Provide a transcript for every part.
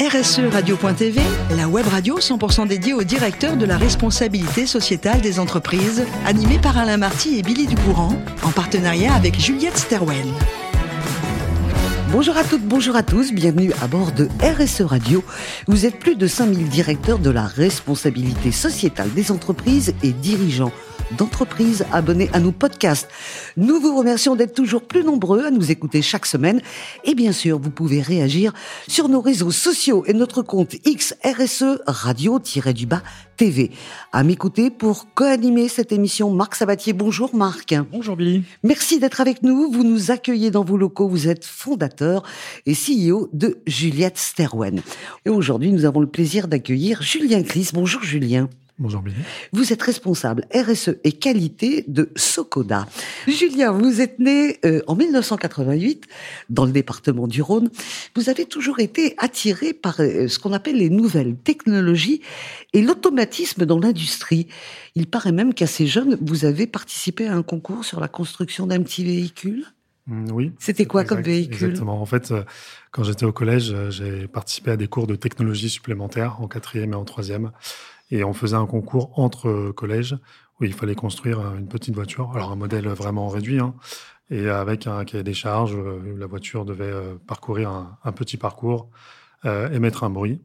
RSE Radio.tv, la web radio 100% dédiée au directeur de la responsabilité sociétale des entreprises, animée par Alain Marty et Billy Ducourant, en partenariat avec Juliette Sterwen. Bonjour à toutes, bonjour à tous, bienvenue à bord de RSE Radio. Vous êtes plus de 5000 directeurs de la responsabilité sociétale des entreprises et dirigeants d'entreprises abonnés à nos podcasts. Nous vous remercions d'être toujours plus nombreux à nous écouter chaque semaine. Et bien sûr, vous pouvez réagir sur nos réseaux sociaux et notre compte XRSE Radio-du-Bas TV. À m'écouter pour co-animer cette émission, Marc Sabatier. Bonjour Marc. Bonjour Billy. Merci d'être avec nous. Vous nous accueillez dans vos locaux. Vous êtes fondateur et CEO de Juliette Sterwen. Et aujourd'hui, nous avons le plaisir d'accueillir Julien Clis. Bonjour Julien. Bonjour Billy. Vous êtes responsable RSE et qualité de Socoda. Julien, vous êtes né euh, en 1988 dans le département du Rhône. Vous avez toujours été attiré par euh, ce qu'on appelle les nouvelles technologies et l'automatisme dans l'industrie. Il paraît même qu'assez jeune, vous avez participé à un concours sur la construction d'un petit véhicule. Mm, oui. C'était quoi comme véhicule? Exactement. En fait, euh, quand j'étais au collège, j'ai participé à des cours de technologie supplémentaires en quatrième et en troisième. Et on faisait un concours entre collèges où il fallait construire une petite voiture. Alors un modèle vraiment réduit, hein, et avec un cahier des charges, euh, la voiture devait euh, parcourir un, petit parcours, euh, émettre un bruit.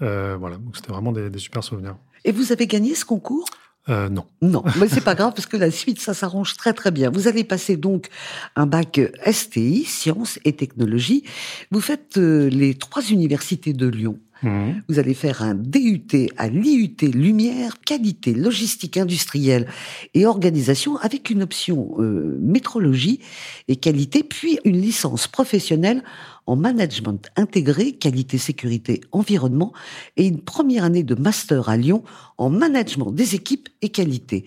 voilà, donc c'était vraiment des, super souvenirs. Et vous avez gagné ce concours? Euh, non. Non, mais c'est pas grave parce que la suite, ça s'arrange très très bien. Vous allez passer donc un bac STI, sciences et technologies. Vous faites les trois universités de Lyon. Mhm. Vous allez faire un DUT à l'IUT Lumière, qualité, logistique industrielle et organisation avec une option euh, métrologie et qualité, puis une licence professionnelle en management intégré, qualité, sécurité, environnement et une première année de master à Lyon en management des équipes et qualité.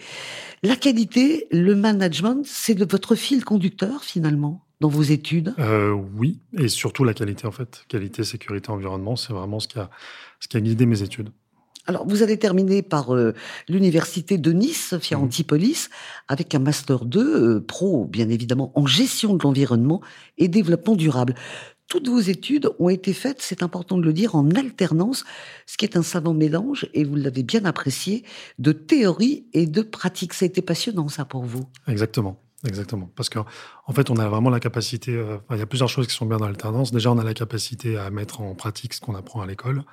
La qualité, le management, c'est de votre fil conducteur finalement? Dans vos études? Euh, Oui, et surtout la qualité en fait. Qualité, sécurité, environnement, c'est vraiment ce qui, a, ce qui a guidé mes études. Alors, vous allez terminer par euh, l'université de Nice, Sophia mmh. Antipolis, avec un master 2 euh, pro, bien évidemment, en gestion de l'environnement et développement durable. Toutes vos études ont été faites, c'est important de le dire, en alternance, ce qui est un savant mélange, et vous l'avez bien apprécié, de théorie et de pratique. Ça a été passionnant, ça, pour vous? Exactement. Exactement. Parce qu'en en fait, on a vraiment la capacité. Euh, il y a plusieurs choses qui sont bien dans l'alternance. Déjà, on a la capacité à mettre en pratique ce qu'on apprend à l'école.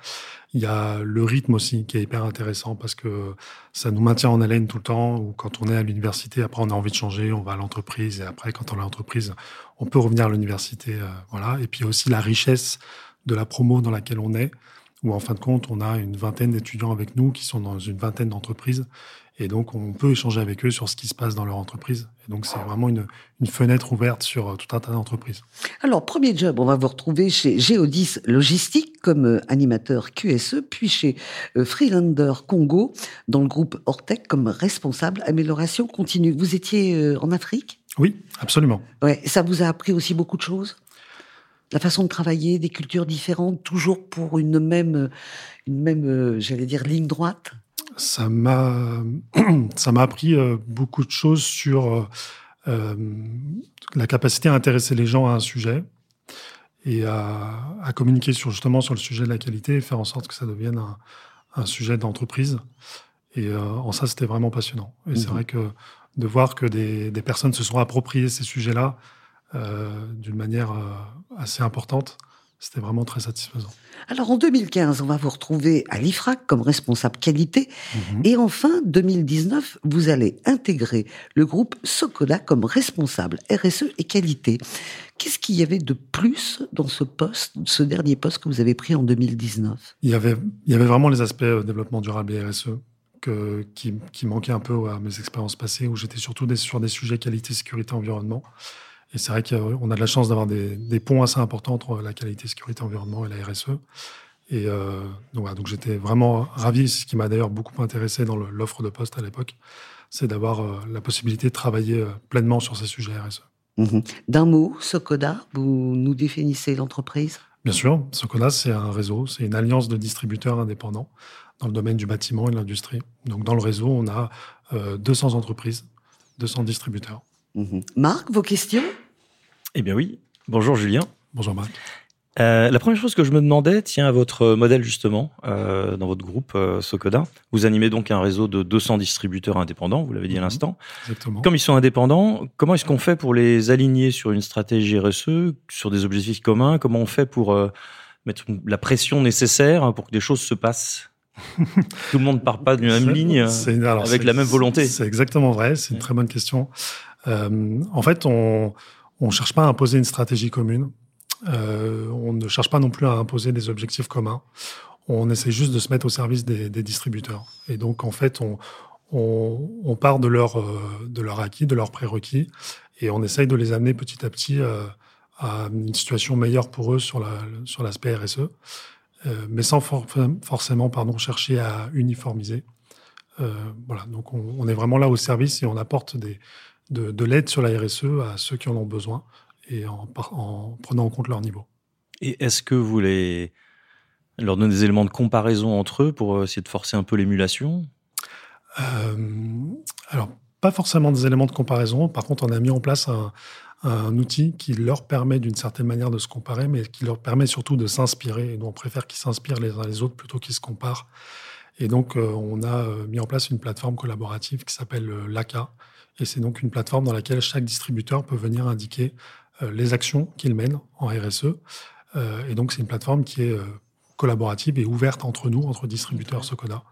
Il y a le rythme aussi qui est hyper intéressant parce que ça nous maintient en haleine tout le temps. Ou quand on est à l'université, après, on a envie de changer, on va à l'entreprise. Et après, quand on est à l'entreprise, on peut revenir à l'université. Euh, voilà. Et puis aussi la richesse de la promo dans laquelle on est où en fin de compte, on a une vingtaine d'étudiants avec nous qui sont dans une vingtaine d'entreprises. Et donc, on peut échanger avec eux sur ce qui se passe dans leur entreprise. Et donc, c'est vraiment une, une, fenêtre ouverte sur euh, tout un tas d'entreprises. Alors, premier job, on va vous retrouver chez Geodis Logistique comme euh, animateur QSE, puis chez euh, Freelander Congo, dans le groupe Ortec comme responsable amélioration continue. Vous étiez en Afrique? Oui, absolument. Ouais, ça vous a appris aussi beaucoup de choses? La façon de travailler, des cultures différentes, toujours pour une même, une même, euh, j'allais dire, ligne droite Ça m'a, ça m'a appris euh, beaucoup de choses sur euh, la capacité à intéresser les gens à un sujet et à, communiquer sur justement sur le sujet de la qualité et faire en sorte que ça devienne un, sujet d'entreprise. Et en ça, c'était vraiment passionnant. Et c'est mhm. vrai que de voir que des, des personnes se sont appropriées ces sujets-là, d'une manière euh, assez importante. C'était vraiment très satisfaisant. Alors en 2015, on va vous retrouver à l'IFRAC comme responsable qualité. Mhm. Et enfin, 2019, vous allez intégrer le groupe Socoda comme responsable RSE et qualité. Qu'est-ce qu'il y avait de plus dans ce poste, ce dernier poste que vous avez pris en 2019 il y, avait, il y avait vraiment les aspects euh, développement durable et RSE que, qui, qui manquaient un peu à mes expériences passées, où j'étais surtout sur des sujets qualité, sécurité, environnement. Et c'est vrai qu'on a de la chance d'avoir des, ponts assez importants entre la qualité, sécurité, environnement et la RSE. Et euh, donc, donc j'étais vraiment ravi. Ce qui m'a d'ailleurs beaucoup intéressé dans l'offre de poste à l'époque, c'est d'avoir euh, la possibilité de travailler euh, pleinement sur ces sujets RSE. Mhm. D'un mot, Socoda, vous nous définissez l'entreprise? Bien sûr, Socoda, c'est un réseau, c'est une alliance de distributeurs indépendants dans le domaine du bâtiment et de l'industrie. Donc dans le réseau, on a 200 entreprises, 200 distributeurs. Mhm. Marc, vos questions? Eh bien oui. Bonjour Julien. Bonjour Marc. Euh, la première chose que je me demandais tient à votre modèle justement euh, dans votre groupe euh, Socoda. Vous animez donc un réseau de 200 distributeurs indépendants, vous l'avez dit à mhm. l'instant. Exactement. Comme ils sont indépendants, comment est-ce qu'on fait pour les aligner sur une stratégie RSE, sur des objectifs communs? Comment on fait pour mettre la pression nécessaire pour que des choses se passent? Tout le monde ne part pas d'une même ligne avec la même volonté. C'est exactement vrai. C'est une très bonne question. En fait, on on cherche pas à imposer une stratégie commune. Euh, on ne cherche pas non plus à imposer des objectifs communs. On essaie juste de se mettre au service des, distributeurs. Et donc, en fait, on, part de leur, euh, de leur acquis, de leurs prérequis, et on essaye de les amener petit à petit euh, à une situation meilleure pour eux sur la, sur l'aspect RSE, mais sans forcément, chercher à uniformiser. voilà. Donc, on, est vraiment là au service et on apporte des, de, de l'aide sur la RSE à ceux qui en ont besoin et en, prenant en compte leur niveau. Et est-ce que vous les, leur donnez des éléments de comparaison entre eux pour essayer de forcer un peu l'émulation? Euh, Alors, pas forcément des éléments de comparaison. Par contre, on a mis en place un, outil qui leur permet d'une certaine manière de se comparer, mais qui leur permet surtout de s'inspirer. Et nous, on préfère qu'ils s'inspirent les uns les autres plutôt qu'ils se comparent. Et donc, euh, on a euh, mis en place une plateforme collaborative qui s'appelle l'ACA. Et c'est donc une plateforme dans laquelle chaque distributeur peut venir indiquer euh, les actions qu'il mène en RSE. Euh, et donc, c'est une plateforme qui est euh, collaborative et ouverte entre nous, entre distributeurs Socoda,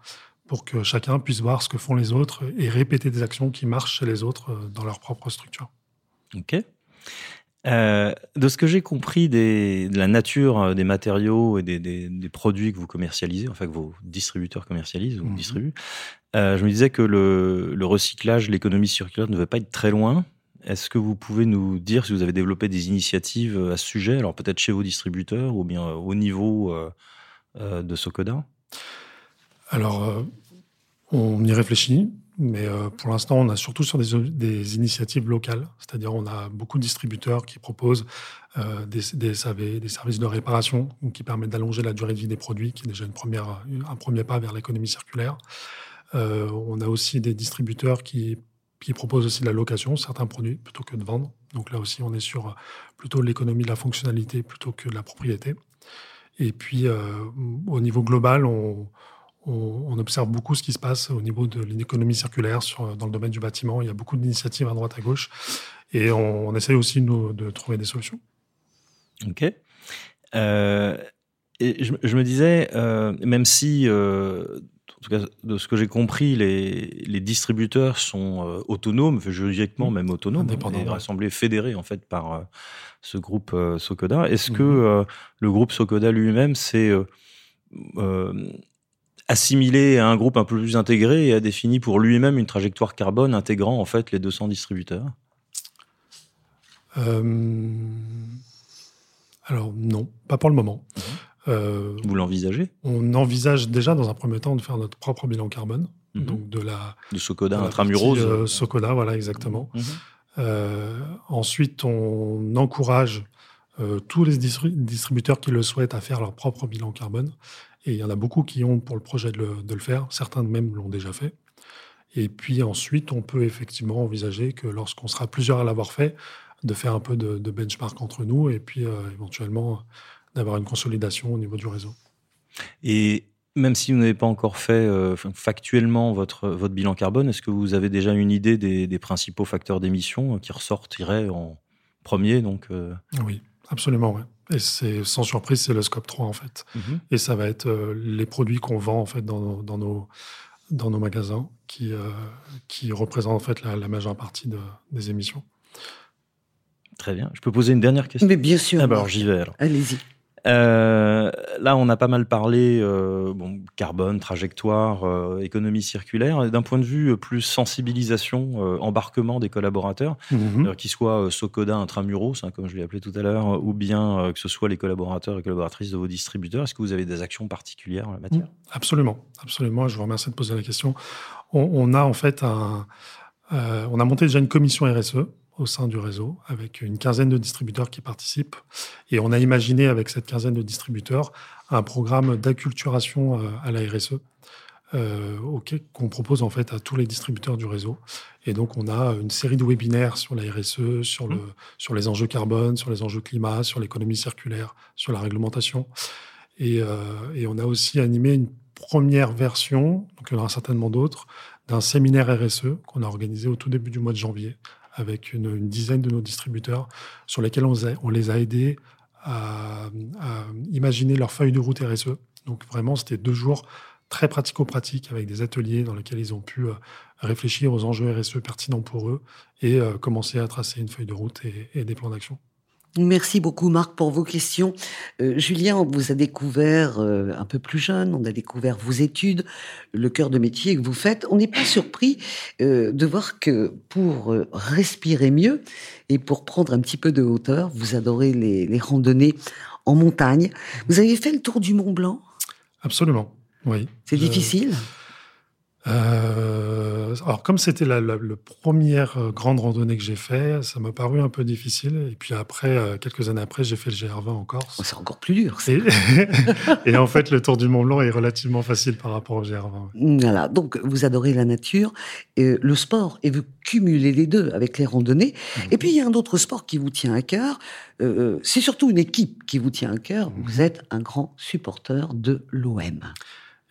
pour que chacun puisse voir ce que font les autres et répéter des actions qui marchent chez les autres dans leur propre structure. Ok. De ce que j'ai compris des, de la nature des matériaux et des, produits que vous commercialisez, enfin que vos distributeurs commercialisent ou mhm. distribuent, je me disais que le, le recyclage, l'économie circulaire ne devait pas être très loin. Est-ce que vous pouvez nous dire si vous avez développé des initiatives euh, à ce sujet, alors peut-être chez vos distributeurs ou bien euh, au niveau euh, de Socoda Alors, on y réfléchit, mais pour l'instant, on a surtout sur des, initiatives locales, c'est-à-dire on a beaucoup de distributeurs qui proposent des, des, services de réparation qui permettent d'allonger la durée de vie des produits, qui est déjà un premier pas vers l'économie circulaire. on a aussi des distributeurs qui qui propose aussi de la location, certains produits, plutôt que de vendre. Donc là aussi, on est sur euh, plutôt l'économie de la fonctionnalité plutôt que de la propriété. Et puis, euh, au niveau global, on, on, observe beaucoup ce qui se passe au niveau de l'économie circulaire sur, dans le domaine du bâtiment. Il y a beaucoup d'initiatives à droite, à gauche. Et on, on essaye aussi, nous, de trouver des solutions. OK. Euh, et je, je, me disais, euh, même si en tout cas, de ce que j'ai compris, les, distributeurs sont euh, autonomes, juridiquement même autonomes, et rassemblés, fédérés en fait par euh, ce groupe euh, Socoda. Est-ce que mmh. le groupe Socoda lui-même s'est assimilé à un groupe un peu plus intégré et a défini pour lui-même une trajectoire carbone intégrant en fait les 200 distributeurs Alors non, pas pour le moment. Mmh. Euh, Vous l'envisagez? On envisage déjà dans un premier temps de faire notre propre bilan carbone. Mhm. Donc de la. De Socoda intramuros. Euh, Socoda, voilà, exactement. Euh, ensuite, on encourage tous les distributeurs qui le souhaitent à faire leur propre bilan carbone. Et il y en a beaucoup qui ont pour le projet de le, faire. Certains même l'ont déjà fait. Et puis ensuite, on peut effectivement envisager que lorsqu'on sera plusieurs à l'avoir fait, de faire un peu de, de benchmark entre nous et puis éventuellement d'avoir une consolidation au niveau du réseau. Et même si vous n'avez pas encore fait euh, factuellement votre, votre bilan carbone, est-ce que vous avez déjà une idée des, principaux facteurs d'émission qui ressortiraient en premier donc, euh? Oui, absolument. Ouais. Et c'est sans surprise, c'est le scope 3 en fait. Mhm. Et ça va être euh, les produits qu'on vend en fait dans, dans, nos, dans nos magasins qui, qui représentent en fait la, majeure partie des émissions. Très bien. Je peux poser une dernière question? Mais bien sûr. Ah bah alors j'y vais. Allez-y. Euh, là, on a pas mal parlé euh, bon, carbone, trajectoire, euh, économie circulaire. D'un point de vue plus sensibilisation, embarquement des collaborateurs, mhm. qu'ils soient Socoda intramuros, hein, comme je l'ai appelé tout à l'heure, ou bien que ce soit les collaborateurs et collaboratrices de vos distributeurs, est-ce que vous avez des actions particulières en la matière? Absolument, absolument. Je vous remercie de poser la question. On, on a en fait un, on a monté déjà une commission RSE au sein du réseau, avec une quinzaine de distributeurs qui participent. Et on a imaginé avec cette quinzaine de distributeurs un programme d'acculturation euh, à la RSE euh, qu'on propose en fait à tous les distributeurs du réseau. Et donc, on a une série de webinaires sur la RSE, sur, le, mmh. sur les enjeux carbone, sur les enjeux climat, sur l'économie circulaire, sur la réglementation. Et, euh, et, on a aussi animé une première version, donc il y en aura certainement d'autres, d'un séminaire RSE qu'on a organisé au tout début du mois de janvier avec une, dizaine de nos distributeurs sur lesquels on, les a aidés à, imaginer leur feuille de route RSE. Donc vraiment, c'était deux jours très pratico-pratiques avec des ateliers dans lesquels ils ont pu euh, réfléchir aux enjeux RSE pertinents pour eux et euh, commencer à tracer une feuille de route et des plans d'action. Merci beaucoup Marc pour vos questions. Euh, Julien, on vous a découvert euh, un peu plus jeune, on a découvert vos études, le cœur de métier que vous faites. On n'est pas surpris euh, de voir que pour euh, respirer mieux et pour prendre un petit peu de hauteur, vous adorez les, les randonnées en montagne. Vous avez fait le tour du Mont Blanc? Absolument. Oui. C'est difficile? Euh, alors comme c'était la, la, la, première euh, grande randonnée que j'ai fait, ça m'a paru un peu difficile. Et puis après, euh, quelques années après, j'ai fait le GR20 en Corse. Oh, c'est encore plus dur. Et, et, en fait, le Tour du Mont Blanc est relativement facile par rapport au GR20. Voilà. Donc vous adorez la nature, et le sport, et vous cumulez les deux avec les randonnées. Mmh. Et puis il y a un autre sport qui vous tient à cœur. Euh, c'est surtout une équipe qui vous tient à cœur. Mmh. Vous êtes un grand supporter de l'OM.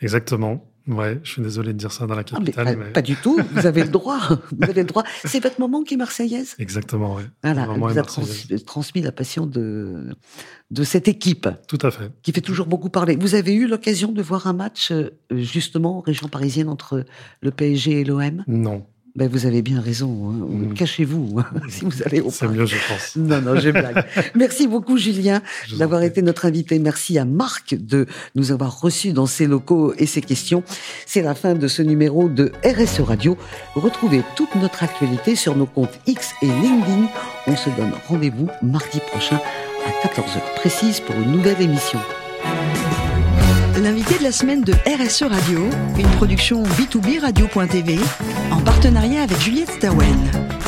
Exactement. Ouais, je suis désolé de dire ça dans la capitale. Ah, mais, mais... Pas du tout. Vous avez le droit. Vous avez le droit. C'est votre maman qui est marseillaise. Exactement, oui. Voilà. Elle vous a trans transmis la passion de de cette équipe. Tout à fait. Qui fait toujours beaucoup parler. Vous avez eu l'occasion de voir un match justement région parisienne entre le PSG et l'OM Non. Ben, vous avez bien raison. Hein. Mmh. Cachez-vous hein, si vous allez au C'est mieux, je pense. Non, non, j'ai blague. Merci beaucoup, Julien, d'avoir été notre invité. Merci à Marc de nous avoir reçus dans ses locaux et ses questions. C'est la fin de ce numéro de RSE Radio. Retrouvez toute notre actualité sur nos comptes X et LinkedIn. On se donne rendez-vous mardi prochain à 14h précise pour une nouvelle émission. La semaine de RSE Radio, une production B2B Radio.tv en partenariat avec Juliette Stawen.